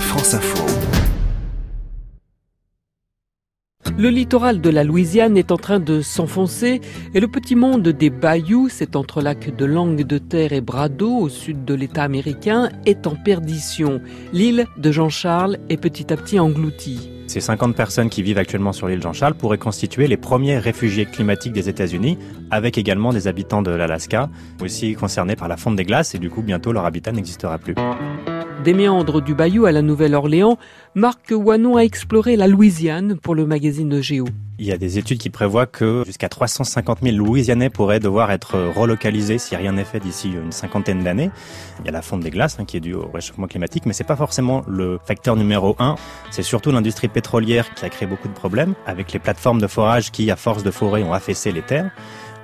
France Info. Le littoral de la Louisiane est en train de s'enfoncer et le petit monde des bayous, cet entrelac de langue de terre et bras d'eau au sud de l'État américain, est en perdition. L'île de Jean-Charles est petit à petit engloutie. Ces 50 personnes qui vivent actuellement sur l'île Jean-Charles pourraient constituer les premiers réfugiés climatiques des États-Unis, avec également des habitants de l'Alaska, aussi concernés par la fonte des glaces, et du coup bientôt leur habitat n'existera plus. Des méandres du Bayou à la Nouvelle-Orléans, Marc Wanon a exploré la Louisiane pour le magazine Géo. Il y a des études qui prévoient que jusqu'à 350 000 Louisianais pourraient devoir être relocalisés si rien n'est fait d'ici une cinquantaine d'années. Il y a la fonte des glaces hein, qui est due au réchauffement climatique, mais c'est pas forcément le facteur numéro un. C'est surtout l'industrie pétrolière qui a créé beaucoup de problèmes avec les plateformes de forage qui, à force de forer, ont affaissé les terres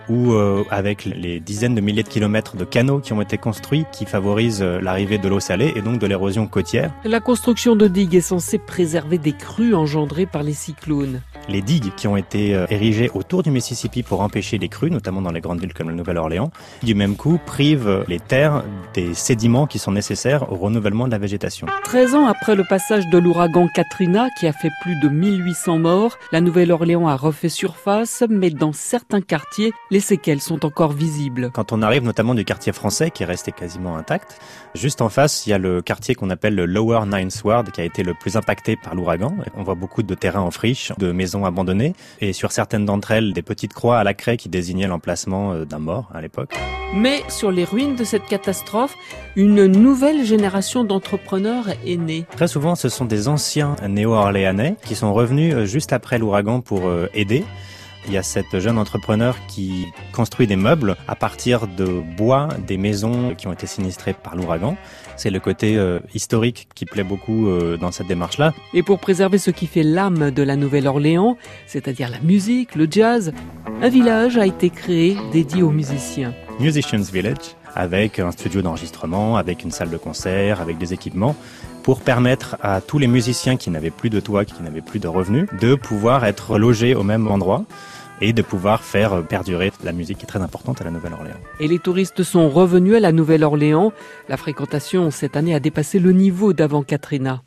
ou euh, avec les dizaines de milliers de kilomètres de canaux qui ont été construits qui favorisent euh, l'arrivée de l'eau salée et donc de l'érosion côtière. La construction de digues est censée préserver des crues engendrées par les cyclones. Les digues qui ont été euh, érigées autour du Mississippi pour empêcher les crues, notamment dans les grandes villes comme la Nouvelle-Orléans, du même coup privent les terres des sédiments qui sont nécessaires au renouvellement de la végétation. 13 ans après le passage de l'ouragan Katrina qui a fait plus de 1800 morts, la Nouvelle-Orléans a refait surface, mais dans certains quartiers, les séquelles sont encore visibles. Quand on arrive notamment du quartier français qui est resté quasiment intact, juste en face, il y a le quartier qu'on appelle le Lower Ninth Ward qui a été le plus impacté par l'ouragan. On voit beaucoup de terrains en friche, de maisons abandonnées et sur certaines d'entre elles, des petites croix à la craie qui désignaient l'emplacement euh, d'un mort à l'époque. Mais sur les ruines de cette catastrophe, une nouvelle génération d'entrepreneurs est née. Très souvent, ce sont des anciens néo-orléanais qui sont revenus euh, juste après l'ouragan pour euh, aider. Il y a cette jeune entrepreneur qui construit des meubles à partir de bois des maisons qui ont été sinistrées par l'ouragan. C'est le côté euh, historique qui plaît beaucoup euh, dans cette démarche-là. Et pour préserver ce qui fait l'âme de la Nouvelle-Orléans, c'est-à-dire la musique, le jazz, un village a été créé dédié aux musiciens. Musicians Village, avec un studio d'enregistrement, avec une salle de concert, avec des équipements, pour permettre à tous les musiciens qui n'avaient plus de toit, qui n'avaient plus de revenus, de pouvoir être logés au même endroit et de pouvoir faire perdurer la musique qui est très importante à la Nouvelle-Orléans. Et les touristes sont revenus à la Nouvelle-Orléans. La fréquentation cette année a dépassé le niveau d'avant Katrina.